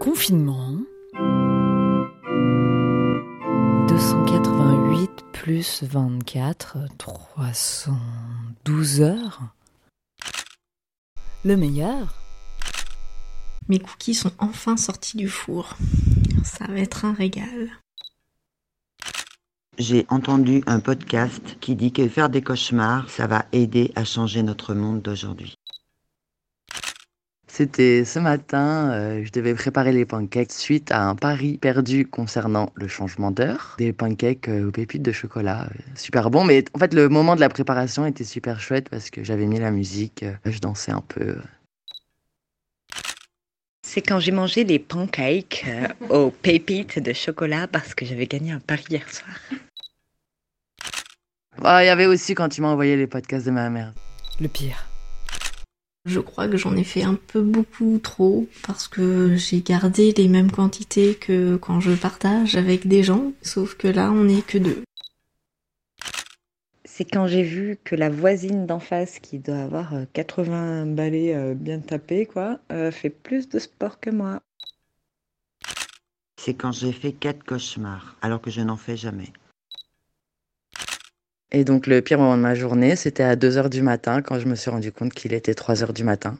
Confinement. 288 plus 24, 312 heures. Le meilleur Mes cookies sont enfin sortis du four. Ça va être un régal. J'ai entendu un podcast qui dit que faire des cauchemars, ça va aider à changer notre monde d'aujourd'hui. C'était ce matin, euh, je devais préparer les pancakes suite à un pari perdu concernant le changement d'heure. Des pancakes euh, aux pépites de chocolat, euh, super bon. Mais en fait, le moment de la préparation était super chouette parce que j'avais mis la musique, je dansais un peu. C'est quand j'ai mangé les pancakes euh, aux pépites de chocolat parce que j'avais gagné un pari hier soir. Ah, Il y avait aussi quand tu m'as envoyé les podcasts de ma mère. Le pire. Je crois que j'en ai fait un peu beaucoup trop parce que j'ai gardé les mêmes quantités que quand je partage avec des gens, sauf que là on n'est que deux. C'est quand j'ai vu que la voisine d'en face, qui doit avoir euh, 80 balais euh, bien tapés, quoi, euh, fait plus de sport que moi. C'est quand j'ai fait quatre cauchemars, alors que je n'en fais jamais. Et donc le pire moment de ma journée, c'était à 2h du matin quand je me suis rendu compte qu'il était 3h du matin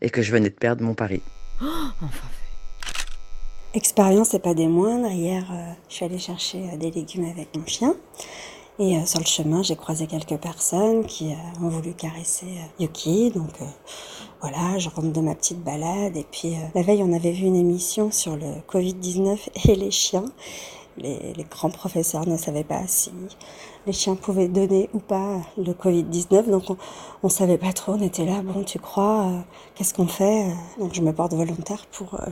et que je venais de perdre mon pari. Enfin fait. Expérience et pas des moindres. Hier, euh, je suis allée chercher euh, des légumes avec mon chien. Et euh, sur le chemin, j'ai croisé quelques personnes qui euh, ont voulu caresser euh, Yuki. Donc euh, voilà, je rentre de ma petite balade. Et puis euh, la veille, on avait vu une émission sur le Covid-19 et les chiens. Les, grands professeurs ne savaient pas si les chiens pouvaient donner ou pas le Covid-19. Donc on, on savait pas trop. On était là, bon, tu crois, euh, qu'est-ce qu'on fait Donc je me porte volontaire pour... euh,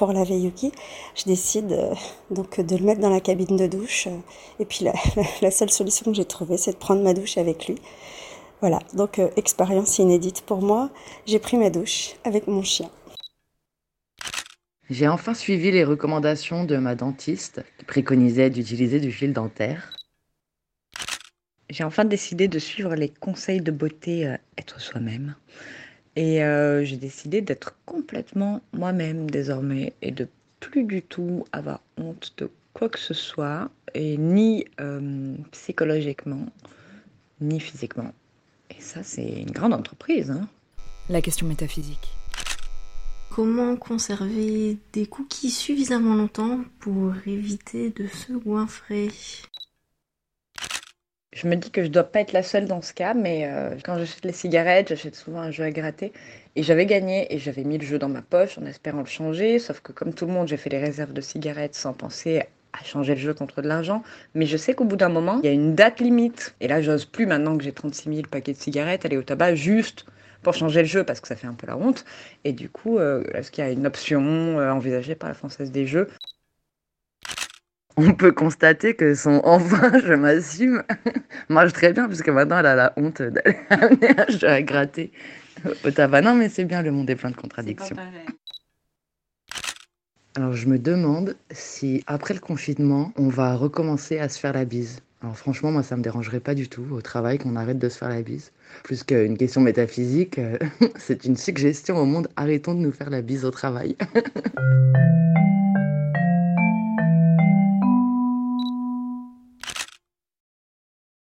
pour laver Yuki, je décide euh, donc de le mettre dans la cabine de douche. euh, et puis la, seule solution que j'ai trouvée, c'est de prendre ma douche avec lui. Voilà, donc euh, expérience inédite pour moi. J'ai pris ma douche avec mon chien. J'ai enfin suivi les recommandations de ma dentiste qui préconisait d'utiliser du fil dentaire. J'ai enfin décidé de suivre les conseils de beauté euh, être soi-même. Et euh, j'ai décidé d'être complètement moi-même désormais et de plus du tout avoir honte de quoi que ce soit, et ni euh, psychologiquement, ni physiquement. Et ça, c'est une grande entreprise. Hein. La question métaphysique. Comment conserver des cookies suffisamment longtemps pour éviter de se goinfrer Je me dis que je dois pas être la seule dans ce cas, mais euh, quand j'achète les cigarettes, j'achète souvent un jeu à gratter. Et j'avais gagné et j'avais mis le jeu dans ma poche en espérant le changer. Sauf que comme tout le monde, j'ai fait les réserves de cigarettes sans penser à changer le jeu contre de l'argent. Mais je sais qu'au bout d'un moment, il y a une date limite. Et là, j'ose plus maintenant que j'ai 36 000 paquets de cigarettes aller au tabac juste pour changer le jeu parce que ça fait un peu la honte. Et du coup, euh, est-ce qu'il y a une option euh, envisagée par la Française des Jeux? On peut constater que son enfin je m'assume marche très bien puisque maintenant elle a la honte d'aller amener un jeu à gratter au tabac. Non mais c'est bien, le monde est plein de contradictions. Alors je me demande si après le confinement, on va recommencer à se faire la bise. Alors franchement, moi ça me dérangerait pas du tout au travail qu'on arrête de se faire la bise. Plus qu'une question métaphysique, euh, c'est une suggestion au monde, arrêtons de nous faire la bise au travail.